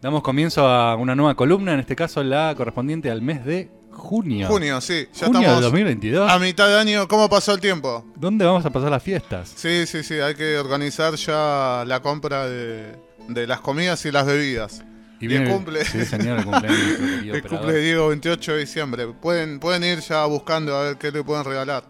Damos comienzo a una nueva columna, en este caso la correspondiente al mes de junio. Junio, sí. Ya Junio estamos del 2022. a mitad de año. ¿Cómo pasó el tiempo? ¿Dónde vamos a pasar las fiestas? Sí, sí, sí. Hay que organizar ya la compra de, de las comidas y las bebidas. Y el cumple. Sí, señor, el cumpleaños. de El cumple de Diego 28 de diciembre. Pueden, pueden ir ya buscando a ver qué le pueden regalar.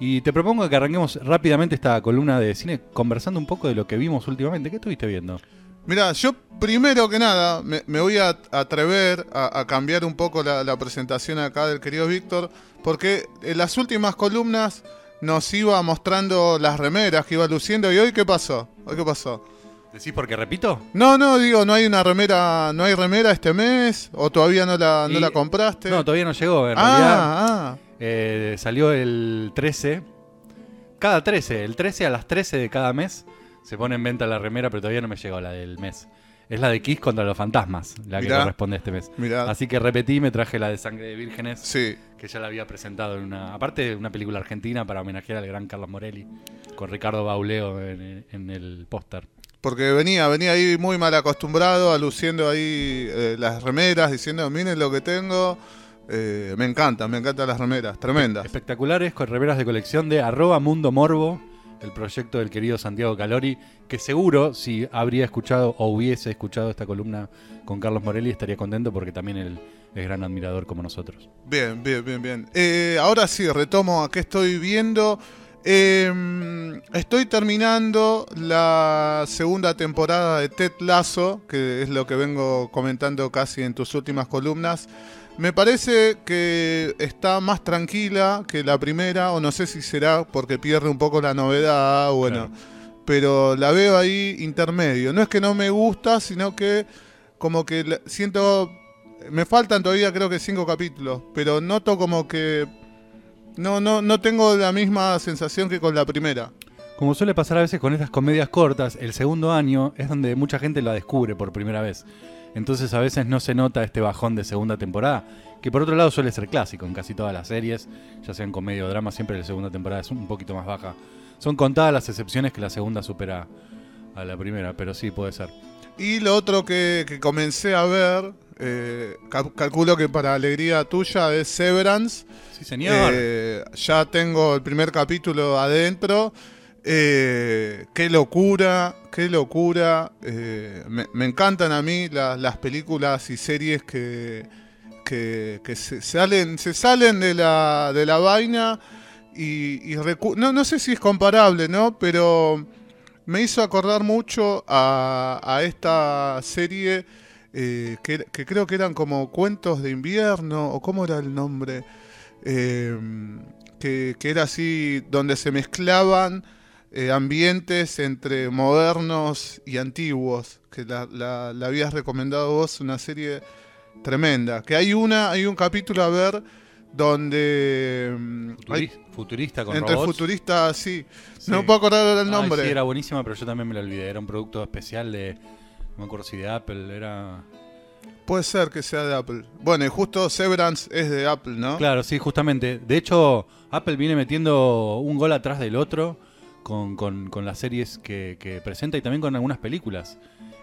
Y te propongo que arranquemos rápidamente esta columna de cine conversando un poco de lo que vimos últimamente. ¿Qué estuviste viendo? Mira, yo primero que nada me, me voy a atrever a, a cambiar un poco la, la presentación acá del querido Víctor, porque en las últimas columnas nos iba mostrando las remeras que iba luciendo. ¿Y hoy qué pasó? ¿Hoy qué pasó? ¿Decís porque repito? No, no, digo, no hay una remera, no hay remera este mes, o todavía no la, no Y- la compraste. No, todavía no llegó. En realidad ah, ah, eh, salió el 13. Cada 13, el 13 a las 13 de cada mes se pone en venta la remera, pero todavía no me llegó la del mes. Es la de Kiss contra los fantasmas, la que corresponde este mes. mirá, Así que repetí me traje la de Sangre de Vírgenes, sí. que ya la había presentado en una. Aparte de una película argentina para homenajear al gran Carlos Morelli, con Ricardo Bauleo en, en el póster. Porque venía, venía ahí muy mal acostumbrado, aluciendo ahí eh, las remeras, diciendo, miren lo que tengo. Eh, me encantan, me encantan las remeras, tremendas. Espectaculares con remeras de colección de arroba Mundo Morbo, el proyecto del querido Santiago Calori, que seguro si habría escuchado o hubiese escuchado esta columna con Carlos Morelli estaría contento porque también él es gran admirador como nosotros. Bien, bien, bien, bien. Eh, ahora sí, retomo a qué estoy viendo. Eh, estoy terminando la segunda temporada de Ted Lasso, que es lo que vengo comentando casi en tus últimas columnas. Me parece que está más tranquila que la primera, o no sé si será porque pierde un poco la novedad, bueno, Claro. pero la veo ahí intermedio. No es que no me gusta, sino que como que siento me faltan todavía creo que cinco capítulos, pero noto como que no, no, no tengo la misma sensación que con la primera. Como suele pasar a veces con estas comedias cortas, el segundo año es donde mucha gente la descubre por primera vez. Entonces a veces no se nota este bajón de segunda temporada, que por otro lado suele ser clásico en casi todas las series, ya sean comedia o drama, siempre la segunda temporada es un poquito más baja. Son contadas las excepciones que la segunda supera a la primera, pero sí puede ser. Y lo otro que, que comencé a ver, eh, cal- calculo que para alegría tuya, es Severance. Sí, señor. Eh, ya tengo el primer capítulo adentro. Eh, qué locura, qué locura. Eh, me, encantan a mí la- las películas y series que, que, se salen, se salen de la, de la vaina y, no, no sé si es comparable, ¿no? Pero me hizo acordar mucho a, esta serie eh, que, que creo que eran como cuentos de invierno, o cómo era el nombre, que, que era así, donde se mezclaban eh, ambientes entre modernos y antiguos, que la, la- la habías recomendado vos, una serie tremenda, que hay una, hay un capítulo a ver donde mm, hay- Futuri- futurista con entre robots. futuristas, sí, Sí. no me puedo acordar el Ay, nombre. sí, era buenísima, pero yo también me la olvidé. Era un producto especial de. No me acuerdo si de Apple, era. Puede ser que sea de Apple. Bueno, y justo Severance es de Apple, ¿no? Claro, sí, justamente. De hecho, Apple viene metiendo un gol atrás del otro con, con- con las series que, que presenta y también con algunas películas.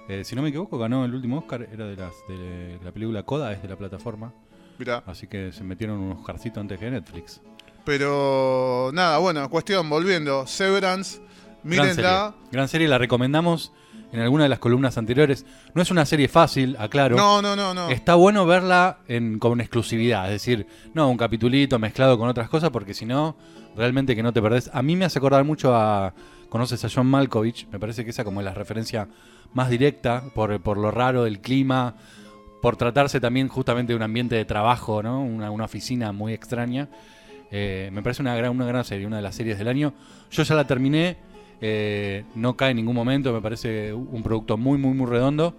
Eh, si no me equivoco, ganó el último Oscar, era de, las, de la película Coda, es de la plataforma. Mirá. Así que se metieron un Oscarcito antes que Netflix. Pero nada, bueno, cuestión, volviendo. Severance, Gran mírenla. serie. Gran serie, la recomendamos en alguna de las columnas anteriores. No es una serie fácil, aclaro. No, no, no, no. Está bueno verla en, con exclusividad, es decir, no un capitulito mezclado con otras cosas, porque si no, realmente que no te perdés. A mí me hace acordar mucho a. ¿Conoces a John Malkovich? Me parece que esa como es la referencia más directa por, por lo raro del clima, por tratarse también justamente de un ambiente de trabajo, ¿no? Una, una oficina muy extraña. Eh, me parece una gran, una gran serie, una de las series del año. Yo ya la terminé, eh, no cae en ningún momento, me parece un producto muy, muy, muy redondo.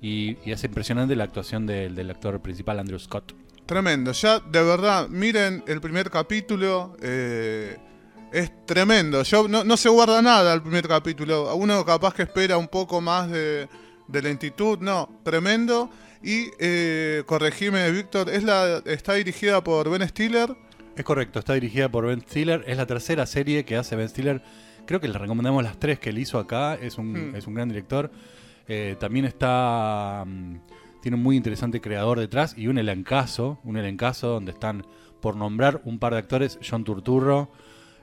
Y, y es impresionante la actuación del, del actor principal, Andrew Scott. Tremendo. Ya, de verdad, miren el primer capítulo. eh, es tremendo. Yo no, no se guarda nada el primer capítulo. Uno capaz que espera un poco más de, de lentitud. No, tremendo. Y eh, corregime, Víctor, es la, está dirigida por Ben Stiller. Es correcto, está dirigida por Ben Stiller. Es la tercera serie que hace Ben Stiller. Creo que le recomendamos las tres que él hizo acá. Es un, Hmm. es un gran director. Eh, también está. mm, tiene un muy interesante creador detrás y un elencazo. Un elencazo donde están, por nombrar un par de actores, John Turturro.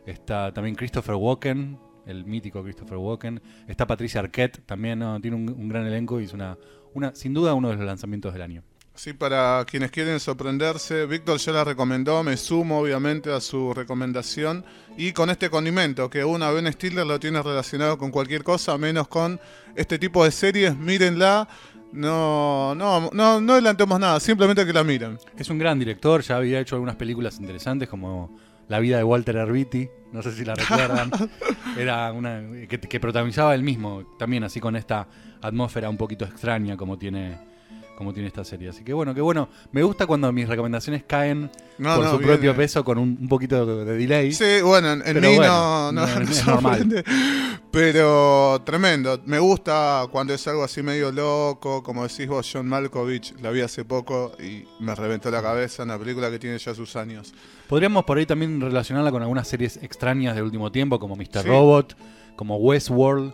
Está también Christopher Walken, el mítico Christopher Walken. Está Patricia Arquette, también ¿no? tiene un, un gran elenco y es una, una, sin duda uno de los lanzamientos del año. Sí, para quienes quieren sorprenderse, Víctor ya la recomendó, me sumo obviamente a su recomendación. Y con este condimento, que una Ben Stiller lo tiene relacionado con cualquier cosa, menos con este tipo de series, mírenla. No, no, no, no adelantemos nada, simplemente que la miren. Es un gran director, ya había hecho algunas películas interesantes como La vida de Walter Erviti, no sé si la recuerdan. Era una que, que protagonizaba él mismo, también así con esta atmósfera un poquito extraña como tiene como tiene esta serie. Así que bueno, que bueno, me gusta cuando mis recomendaciones caen No, por no, su propio peso con un, un poquito de, de delay. Sí, bueno, en, mí bueno, no, no, no, no es normal. Pero tremendo. Me gusta cuando es algo así medio loco. Como decís vos, John Malkovich, la vi hace poco y me reventó la cabeza. Una película que tiene ya sus años. Podríamos por ahí también relacionarla con algunas series extrañas del último tiempo, como Mr. Sí. Robot, como Westworld,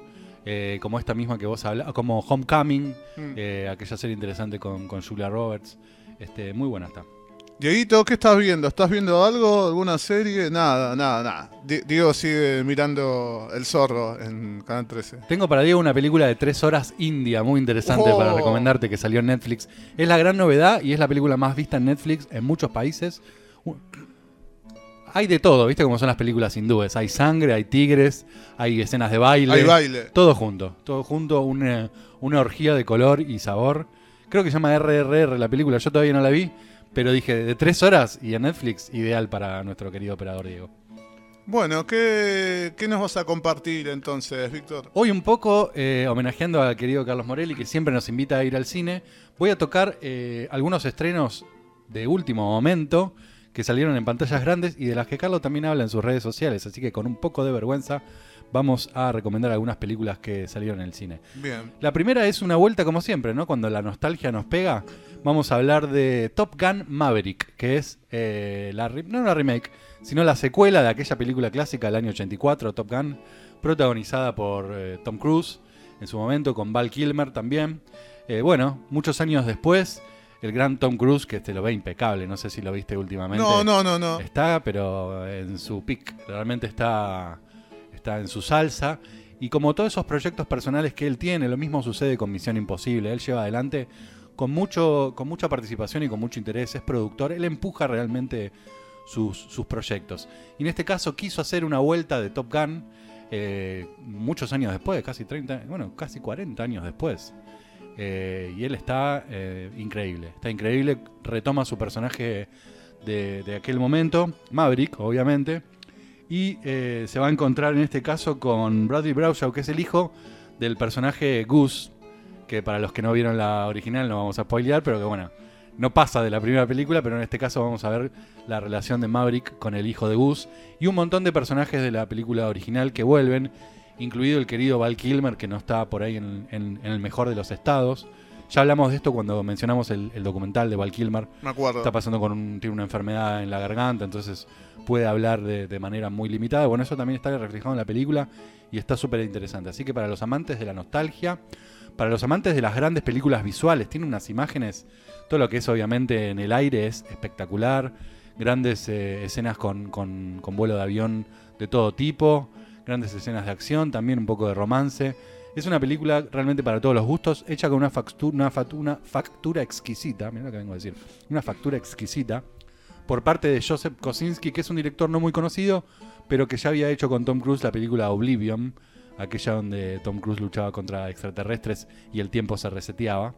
eh, como esta misma que vos hablabas, como Homecoming, Mm. eh, aquella serie interesante con, con Julia Roberts. Este, muy buena está. Dieguito, ¿qué estás viendo? ¿Estás viendo algo? ¿Alguna serie? Nada, nada, nada. Di- Diego sigue mirando El Zorro en Canal 13. Tengo para Diego una película de tres horas india, muy interesante Oh. para recomendarte, que salió en Netflix. Es la gran novedad y es la película más vista en Netflix en muchos países. Hay de todo, ¿viste? Como son las películas hindúes. Hay sangre, hay tigres, hay escenas de baile. Hay baile. Todo junto, todo junto, una, una orgía de color y sabor. Creo que se llama RRR la película, yo todavía no la vi, pero dije, de tres horas y en Netflix, ideal para nuestro querido operador Diego. Bueno, ¿qué, qué nos vas a compartir entonces, Víctor? Hoy un poco, eh, homenajeando al querido Carlos Morelli, que siempre nos invita a ir al cine, voy a tocar eh, algunos estrenos de último momento que salieron en pantallas grandes y de las que Carlos también habla en sus redes sociales, así que con un poco de vergüenza vamos a recomendar algunas películas que salieron en el cine. Bien. La primera es una vuelta como siempre, ¿no? Cuando la nostalgia nos pega, vamos a hablar de Top Gun Maverick, que es eh, la no la remake, sino la secuela de aquella película clásica del año 84, Top Gun, protagonizada por eh, Tom Cruise en su momento, con Val Kilmer también. Eh, bueno, muchos años después, el gran Tom Cruise, que te lo ve impecable, no sé si lo viste últimamente. No, no, no, no. Está, pero en su pick. Realmente está, está en su salsa. Y como todos esos proyectos personales que él tiene, lo mismo sucede con Misión Imposible. Él lleva adelante con, mucho, con mucha participación y con mucho interés. Es productor. Él empuja realmente sus, sus proyectos. Y en este caso quiso hacer una vuelta de Top Gun eh, muchos años después, casi 30, bueno, casi 40 años después. Eh, y él está eh, increíble, está increíble, retoma su personaje de, aquel momento, Maverick, obviamente, y eh, se va a encontrar en este caso con Bradley Braushaw, que es el hijo del personaje Goose, que para los que no vieron la original no vamos a spoilear, pero que bueno, no pasa de la primera película, pero en este caso vamos a ver la relación de Maverick con el hijo de Goose y un montón de personajes de la película original que vuelven, incluido el querido Val Kilmer, que no está por ahí en, en- en el mejor de los estados. Ya hablamos de esto cuando mencionamos el, el documental de Val Kilmer. Me acuerdo. Está pasando con un, tiene una enfermedad en la garganta, entonces puede hablar de, de manera muy limitada. Bueno, eso también está reflejado en la película y está súper interesante. Así que para los amantes de la nostalgia, para los amantes de las grandes películas visuales, tiene unas imágenes, todo lo que es obviamente en el aire es espectacular, grandes eh, escenas con, con- con vuelo de avión de todo tipo, grandes escenas de acción, también un poco de romance. Es una película realmente para todos los gustos, hecha con una factura, exquisita, mira lo que vengo a decir, una factura exquisita, por parte de Joseph Kosinski, que es un director no muy conocido, pero que ya había hecho con Tom Cruise la película Oblivion, aquella donde Tom Cruise luchaba contra extraterrestres y el tiempo se reseteaba.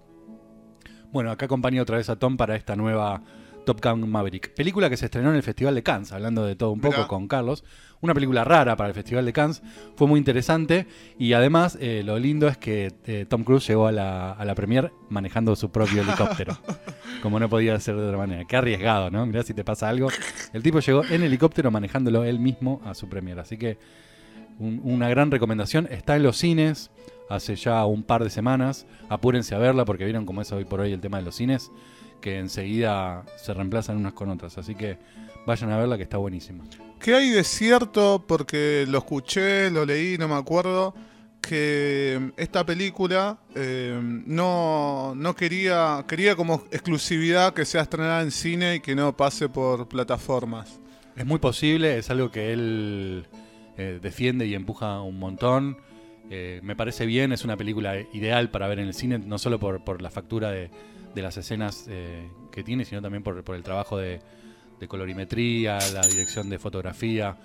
Bueno, acá acompañé otra vez a Tom para esta nueva Top Gun Maverick. Película que se estrenó en el Festival de Cannes, hablando de todo un poco Mirá. con Carlos. Una película rara para el Festival de Cannes, fue muy interesante y además eh, lo lindo es que eh, Tom Cruise llegó a la, a la premier manejando su propio helicóptero, como no podía ser de otra manera. Qué arriesgado, ¿no? Mirá si te pasa algo. El tipo llegó en helicóptero manejándolo él mismo a su premier, así que un- una gran recomendación. Está en los cines hace ya un par de semanas. Apúrense a verla porque vieron cómo es hoy por hoy el tema de los cines, que enseguida se reemplazan unas con otras. Así que vayan a verla que está buenísima. ¿Qué hay de cierto? Porque lo escuché, lo leí, no me acuerdo. que esta película eh, no, no quería, quería como exclusividad que sea estrenada en cine y que no pase por plataformas. Es muy posible, es algo que él eh, defiende y empuja un montón. Eh, me parece bien, es una película ideal para ver en el cine, no solo por, por la factura de, de las escenas eh, que tiene, sino también por, por el trabajo de, de colorimetría, la dirección de fotografía.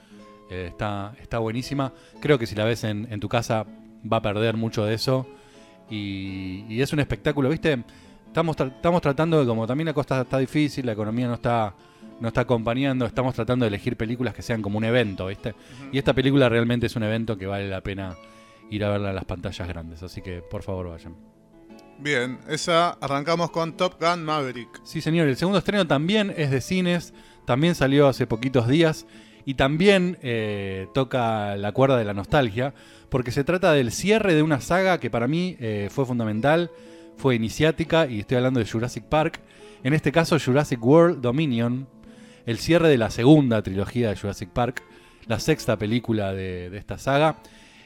Eh, está, está buenísima. Creo que si la ves en, en tu casa va a perder mucho de eso. Y, y es un espectáculo, ¿viste? Estamos, tra- estamos tratando de, como también la costa está difícil, la economía no está, no está acompañando, estamos tratando de elegir películas que sean como un evento, ¿viste? Y esta película realmente es un evento que vale la pena ir a verla en las pantallas grandes. Así que por favor vayan. Bien, esa arrancamos con Top Gun Maverick. Sí, señor. El segundo estreno también es de cines. También salió hace poquitos días. Y también eh, toca la cuerda de la nostalgia. Porque se trata del cierre de una saga que para mí eh, fue fundamental. Fue iniciática. Y estoy hablando de Jurassic Park. En este caso, Jurassic World Dominion. El cierre de la segunda trilogía de Jurassic Park. La sexta película de, de esta saga.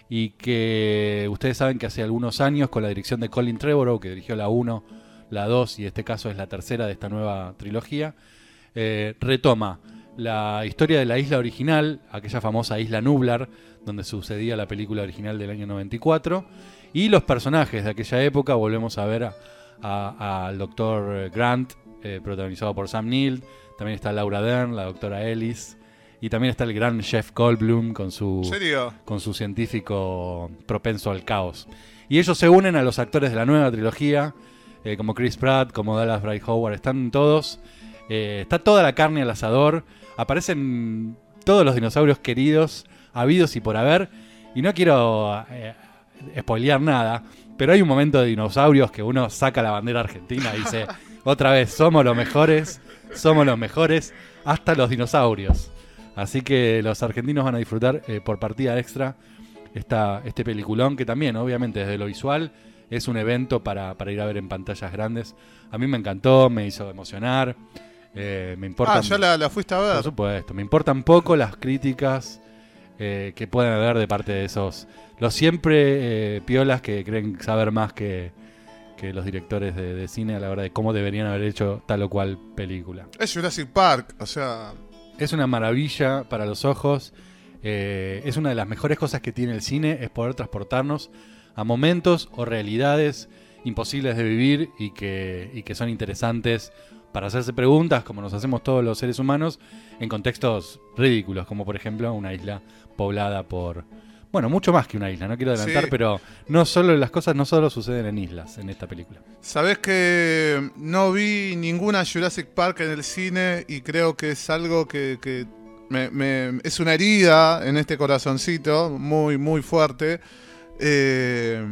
Y que ustedes saben que hace algunos años, con la dirección de Colin Trevorrow, que dirigió la 1, la 2 y este caso es la tercera de esta nueva trilogía, eh, retoma la historia de la isla original, aquella famosa isla Nublar, donde sucedía la película original del año 94, y los personajes de aquella época, volvemos a ver a- a- al doctor Grant, eh, protagonizado por Sam Neill, también está Laura Dern, la doctora Ellis, y también está el gran Jeff Goldblum con su con su científico propenso al caos. Y ellos se unen a los actores de la nueva trilogía, eh, como Chris Pratt, como Dallas Bray Howard, están todos. eh, está toda la carne al asador. Aparecen todos los dinosaurios queridos, habidos y por haber. Y no quiero eh, spoilear nada, pero hay un momento de dinosaurios que uno saca la bandera argentina y dice, otra vez, somos los mejores, somos los mejores, hasta los dinosaurios. Así que los argentinos van a disfrutar eh, por partida extra esta, este peliculón que también, obviamente, desde lo visual es un evento para, para ir a ver en pantallas grandes. A mí me encantó, me hizo emocionar. eh, me importa. Ah, ya la, la fuiste a Por ver. supuesto, me importan poco las críticas eh, que puedan haber de parte de esos. Los siempre piolas que creen saber más que, que los directores de, de cine a la hora de cómo deberían haber hecho tal o cual película. Es Jurassic Park, o sea, Es una maravilla para los ojos. eh, es una de las mejores cosas que tiene el cine, es poder transportarnos a momentos o realidades imposibles de vivir y que, y que son interesantes para hacerse preguntas, como nos hacemos todos los seres humanos, en contextos ridículos, como por ejemplo una isla poblada por... Bueno, mucho más que una isla, no quiero adelantar, Sí. pero no solo las cosas no solo suceden en islas en esta película. sabes que no vi ninguna Jurassic Park en el cine y creo que es algo que, que me- me- es una herida en este corazoncito muy, muy fuerte. Eh,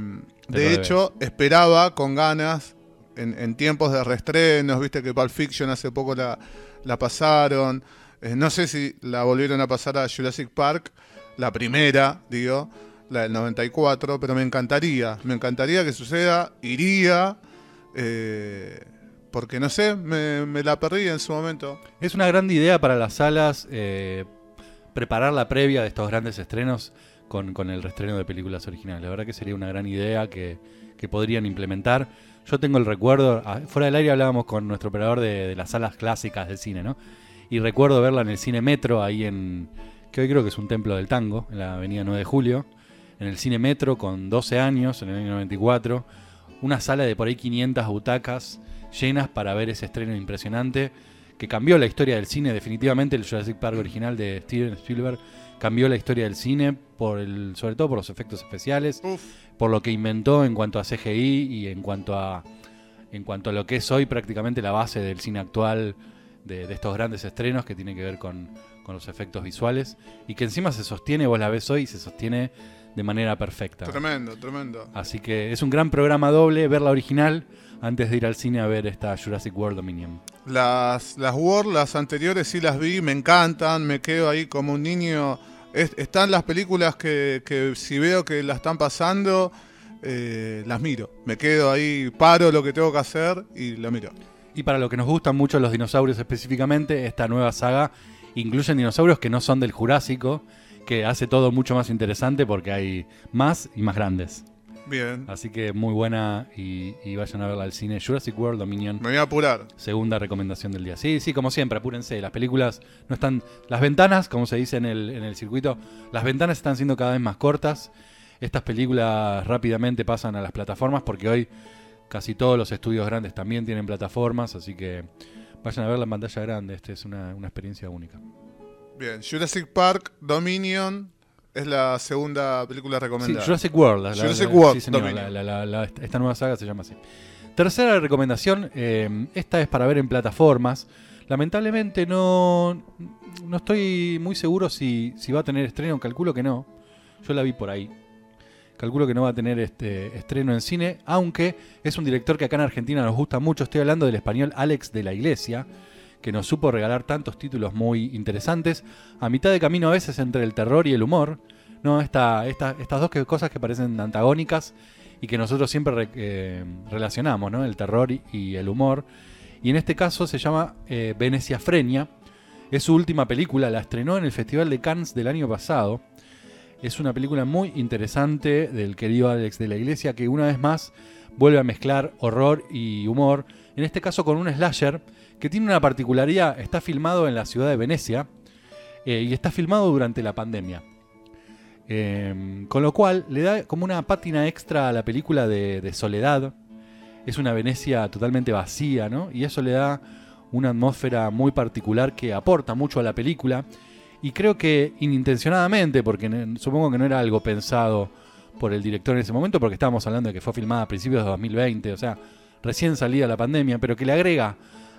de hecho, esperaba con ganas en, en tiempos de reestrenos, viste que Pulp Fiction hace poco la, la pasaron. Eh, no sé si la volvieron a pasar a Jurassic Park, la primera, digo, la del 94, pero me encantaría, me encantaría que suceda, iría, eh, porque no sé, me, me la perdí en su momento. Es una gran idea para las salas eh, preparar la previa de estos grandes estrenos con, con el reestreno de películas originales. La verdad que sería una gran idea que, que podrían implementar. Yo tengo el recuerdo, ah, fuera del aire hablábamos con nuestro operador de, de las salas clásicas del cine, ¿no? Y recuerdo verla en el cine Metro, ahí en, que hoy creo que es un templo del tango, en la avenida 9 de Julio, en el cine Metro con 12 años, en el año 94, una sala de por ahí 500 butacas llenas para ver ese estreno impresionante que cambió la historia del cine definitivamente. El Jurassic Park original de Steven Spielberg cambió la historia del cine por el sobre todo por los efectos especiales Uf, por lo que inventó en cuanto a CGI y en cuanto a en cuanto a lo que es hoy prácticamente la base del cine actual de, de estos grandes estrenos que tiene que ver con, con los efectos visuales y que encima se sostiene, vos la ves hoy y se sostiene de manera perfecta. tremendo, tremendo. Así que es un gran programa doble ver la original antes de ir al cine a ver esta Jurassic World Dominion. Las, las World, las anteriores sí las vi, me encantan, me quedo ahí como un niño. Es- están las películas que, que si veo que la están pasando, eh, las miro. Me quedo ahí, paro lo que tengo que hacer y la miro. Y para lo que nos gustan mucho los dinosaurios específicamente, esta nueva saga incluye dinosaurios que no son del Jurásico, que hace todo mucho más interesante porque hay más y más grandes. Bien. Así que muy buena y, y vayan a verla al cine. Jurassic World Dominion. Me voy a apurar. Segunda recomendación del día. Sí, sí, como siempre, apúrense. Las películas no están. Las ventanas, como se dice en el, en el circuito, las ventanas están siendo cada vez más cortas. Estas películas rápidamente pasan a las plataformas porque hoy casi todos los estudios grandes también tienen plataformas. Así que vayan a verla en pantalla grande. Esta es una, una experiencia única. Bien. Jurassic Park, Dominion. Es la segunda película Sí, recomendada. Jurassic World. la- la- Jurassic la- World, sí, señor, la- la- la- esta nueva saga se llama así. Tercera recomendación, eh, esta es para ver en plataformas. Lamentablemente no, no estoy muy seguro si, si va a tener estreno, calculo que no. Yo la vi por ahí. Calculo que no va a tener este estreno en cine, aunque es un director que acá en Argentina nos gusta mucho. Estoy hablando del español Alex de la Iglesia, que nos supo regalar tantos títulos muy interesantes, a mitad de camino a veces entre el terror y el humor. No, esta, esta- estas dos cosas que parecen antagónicas y que nosotros siempre re- eh, relacionamos, ¿no? El terror y, el humor. Y en este caso se llama eh, Venecia Frenia. Es su última película, la estrenó en el Festival de Cannes del año pasado. Es una película muy interesante del querido Alex de la Iglesia que una vez más vuelve a mezclar horror y humor. En este caso con un slasher que tiene una particularidad. Está filmado en la ciudad de Venecia eh, y está filmado durante la pandemia. Eh, con lo cual le da como una pátina extra a la película de, de Soledad. Es una Venecia totalmente vacía, ¿no? Y eso le da una atmósfera muy particular que aporta mucho a la película. Y creo que inintencionadamente, porque supongo que no era algo pensado por el director en ese momento, porque estábamos hablando de que fue filmada a principios de 2020, o sea, recién salida la pandemia, pero que le agrega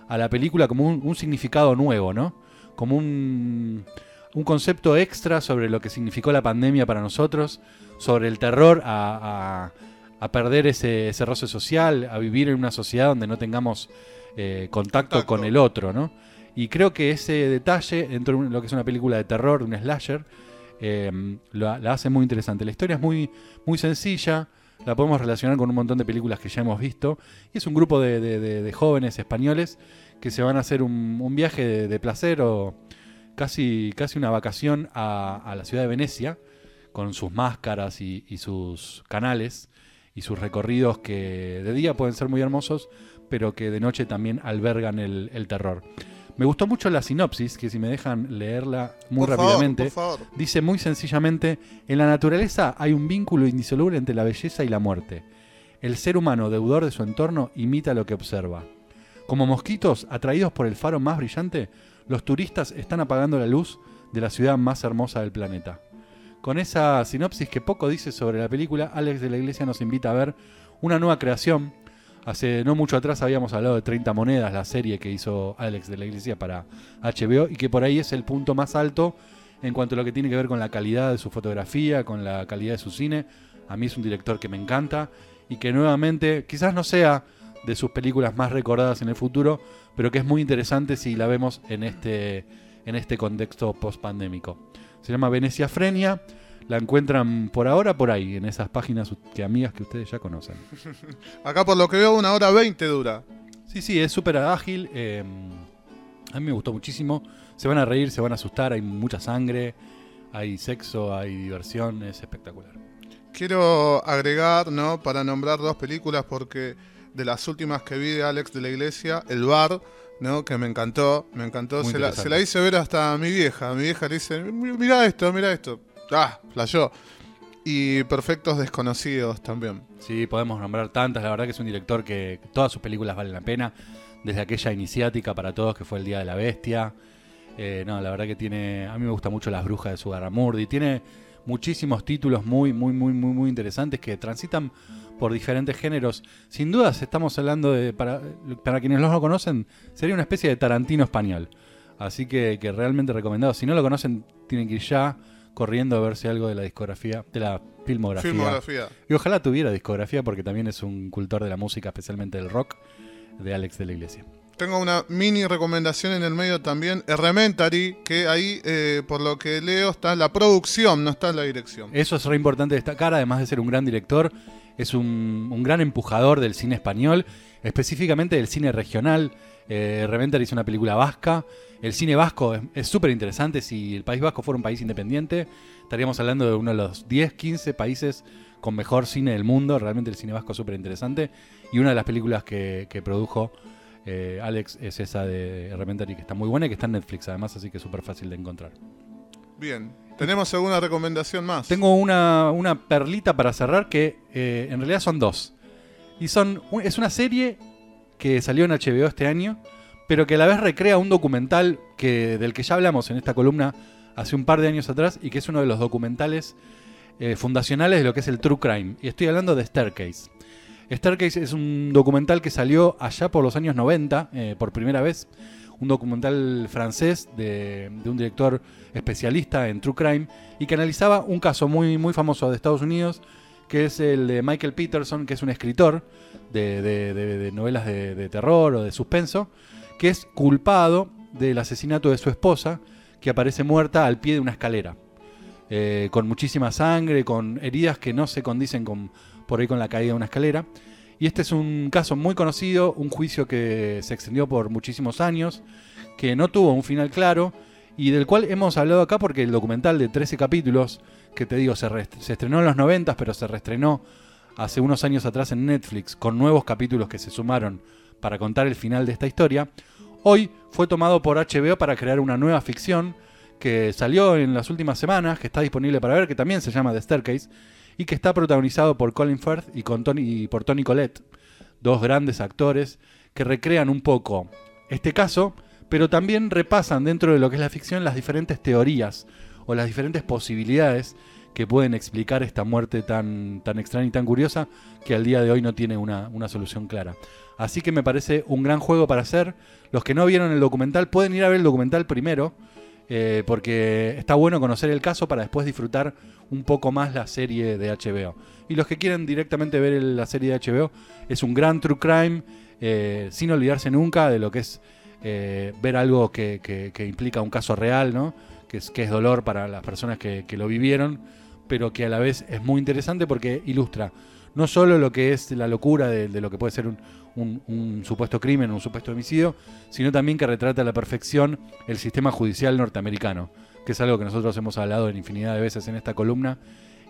a la película como un, un significado nuevo, ¿no? Como un, un concepto extra sobre lo que significó la pandemia para nosotros, sobre el terror a, a- a perder ese, ese roce social, a vivir en una sociedad donde no tengamos eh, contacto, Contacto. con el otro, ¿no? Y creo que ese detalle, dentro de lo que es una película de terror, de un slasher, eh, la, hace muy interesante. La historia es muy, muy sencilla, la podemos relacionar con un montón de películas que ya hemos visto. Y es un grupo de, de- jóvenes españoles que se van a hacer un, un viaje de, placer o casi, casi una vacación a, la ciudad de Venecia, con sus máscaras y, sus canales y sus recorridos que de día pueden ser muy hermosos, pero que de noche también albergan el terror. Me gustó mucho la sinopsis, que si me dejan leerla muy Por rápidamente. favor. Dice muy sencillamente, en la naturaleza hay un vínculo indisoluble entre la belleza y la muerte. El ser humano, deudor de su entorno, imita lo que observa. Como mosquitos atraídos por el faro más brillante, los turistas están apagando la luz de la ciudad más hermosa del planeta. Con esa sinopsis que poco dice sobre la película, Alex de la Iglesia nos invita a ver una nueva creación. Hace no mucho atrás habíamos hablado de 30 monedas, la serie que hizo Alex de la Iglesia para HBO y que por ahí es el punto más alto en cuanto a lo que tiene que ver con la calidad de su fotografía, con la calidad de su cine. A mí es un director que me encanta y que nuevamente quizás no sea de sus películas más recordadas en el futuro, pero que es muy interesante si la vemos en este, en este contexto post-pandémico. Se llama Venecia Frenia, la encuentran por ahora por ahí, en esas páginas que amigas que ustedes ya conocen. Acá por lo que veo una hora veinte dura. Sí, sí, es súper ágil. eh, a mí me gustó muchísimo. Se van a reír, se van a asustar, hay mucha sangre, hay sexo, hay diversión, es espectacular. Quiero agregar, ¿no? Para nombrar dos películas porque de las últimas que vi de Alex de la Iglesia, El Bar, ¿no? Que me encantó, me encantó. Se la, interesante. se la hice ver hasta a mi vieja. A mi vieja le dice, mira esto, mira esto. Ah, flayó. Y Perfectos Desconocidos también. Sí, podemos nombrar tantas. La verdad que es un director que todas sus películas valen la pena. Desde aquella iniciática para todos que fue El Día de la Bestia. Eh, no, la verdad que tiene. A mí me gusta mucho Las Brujas de Sugarramurdi. Tiene muchísimos títulos muy, muy, muy, muy, muy interesantes que transitan por diferentes géneros. Sin dudas, estamos hablando de. Para, para quienes no conocen, sería una especie de Tarantino español. Así que, que realmente recomendado. Si no lo conocen, tienen que ir ya corriendo a verse algo de la discografía, de la filmografía. Filmografía. Y ojalá tuviera discografía porque también es un cultor de la música, especialmente del rock, de Alex de la Iglesia. Tengo una mini recomendación en el medio también, Elementary, que ahí, eh, por lo que leo, está la producción, no está la dirección. Eso es re importante destacar, además de ser un gran director, es un, un gran empujador del cine español, específicamente del cine regional. Eh, Reventer hizo una película vasca. El cine vasco es súper interesante. Si el País Vasco fuera un país independiente, estaríamos hablando de uno de los 10, 15 países con mejor cine del mundo. Realmente el cine vasco es súper interesante. Y una de las películas que, que produjo eh, Alex es esa de Reventer y que está muy buena y que está en Netflix además, así que es súper fácil de encontrar. Bien. ¿Tenemos alguna recomendación más? Tengo una, una perlita para cerrar que eh, en realidad son dos. Y son es una serie que salió en HBO este año, pero que a la vez recrea un documental que, del que ya hablamos en esta columna hace un par de años atrás y que es uno de los documentales eh, fundacionales de lo que es el True Crime. Y estoy hablando de Staircase. Staircase es un documental que salió allá por los años 90, eh, por primera vez. Un documental francés de, de un director especialista en True Crime y que analizaba un caso muy, muy famoso de Estados Unidos, que es el de Michael Peterson, que es un escritor de, novelas de, de terror o de suspenso, que es culpado del asesinato de su esposa, que aparece muerta al pie de una escalera. Eh, con muchísima sangre, con heridas que no se condicen con, por ahí con la caída de una escalera. Y este es un caso muy conocido, un juicio que se extendió por muchísimos años, que no tuvo un final claro y del cual hemos hablado acá porque el documental de 13 capítulos, que te digo, se, se estrenó en los 90, pero se reestrenó hace unos años atrás en Netflix con nuevos capítulos que se sumaron para contar el final de esta historia, hoy fue tomado por HBO para crear una nueva ficción que salió en las últimas semanas, que está disponible para ver, que también se llama The Staircase, y que está protagonizado por Colin Firth y, con Tony, y por Tony Collette, dos grandes actores que recrean un poco este caso, pero también repasan dentro de lo que es la ficción las diferentes teorías o las diferentes posibilidades que pueden explicar esta muerte tan, tan extraña y tan curiosa que al día de hoy no tiene una, una solución clara. Así que me parece un gran juego para hacer. Los que no vieron el documental pueden ir a ver el documental primero, eh, porque está bueno conocer el caso para después disfrutar un poco más la serie de HBO. Y los que quieren directamente ver la serie de HBO, es un gran true crime, eh, sin olvidarse nunca de lo que es eh, ver algo que, implica un caso real, ¿no? que, es, dolor para las personas que, lo vivieron, pero que a la vez es muy interesante porque ilustra no solo lo que es la locura de, lo que puede ser un, supuesto crimen, un supuesto homicidio, sino también que retrata a la perfección el sistema judicial norteamericano, que es algo que nosotros hemos hablado en infinidad de veces en esta columna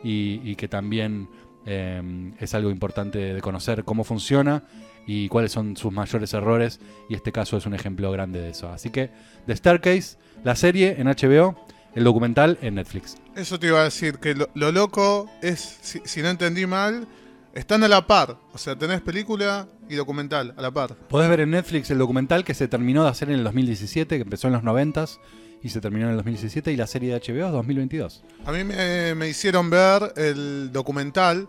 y que también eh, es algo importante de conocer cómo funciona y cuáles son sus mayores errores, y este caso es un ejemplo grande de eso. Así que The Staircase, la serie en HBO, el documental en Netflix. Eso te iba a decir, que lo, lo loco es, si, si no entendí mal, están a la par. O sea, tenés película y documental a la par. Podés ver en Netflix el documental que se terminó de hacer en el 2017, que empezó en los 90s y se terminó en el 2017, y la serie de HBO es 2022. A mí me, me hicieron ver el documental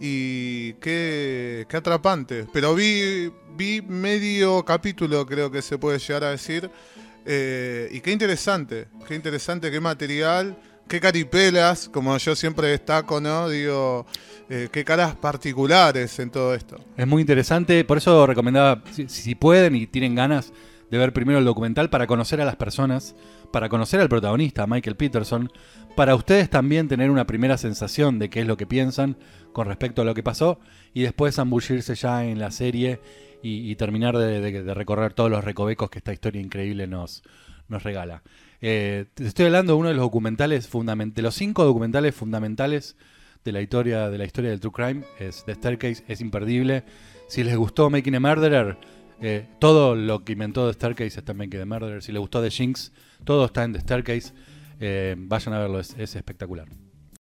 y qué, qué atrapante. Pero vi, vi medio capítulo, creo que se puede llegar a decir. eh, y qué interesante, qué interesante, qué material, qué caripelas, como yo siempre destaco, ¿no? Digo, eh, qué caras particulares en todo esto. Es muy interesante, por eso recomendaba, si, si pueden y tienen ganas de ver primero el documental para conocer a las personas, para conocer al protagonista, Michael Peterson, para ustedes también tener una primera sensación de qué es lo que piensan con respecto a lo que pasó y después zambullirse ya en la serie y, terminar de, recorrer todos los recovecos que esta historia increíble nos, nos regala. Eh, te estoy hablando de uno de los documentales fundamentales, de los cinco documentales fundamentales de la historia de la historia del true crime es The Staircase es imperdible si les gustó Making a Murderer eh, todo lo que inventó The Staircase está en Making a Murderer si les gustó The Jinx todo está en The Staircase. Eh, vayan a verlo es espectacular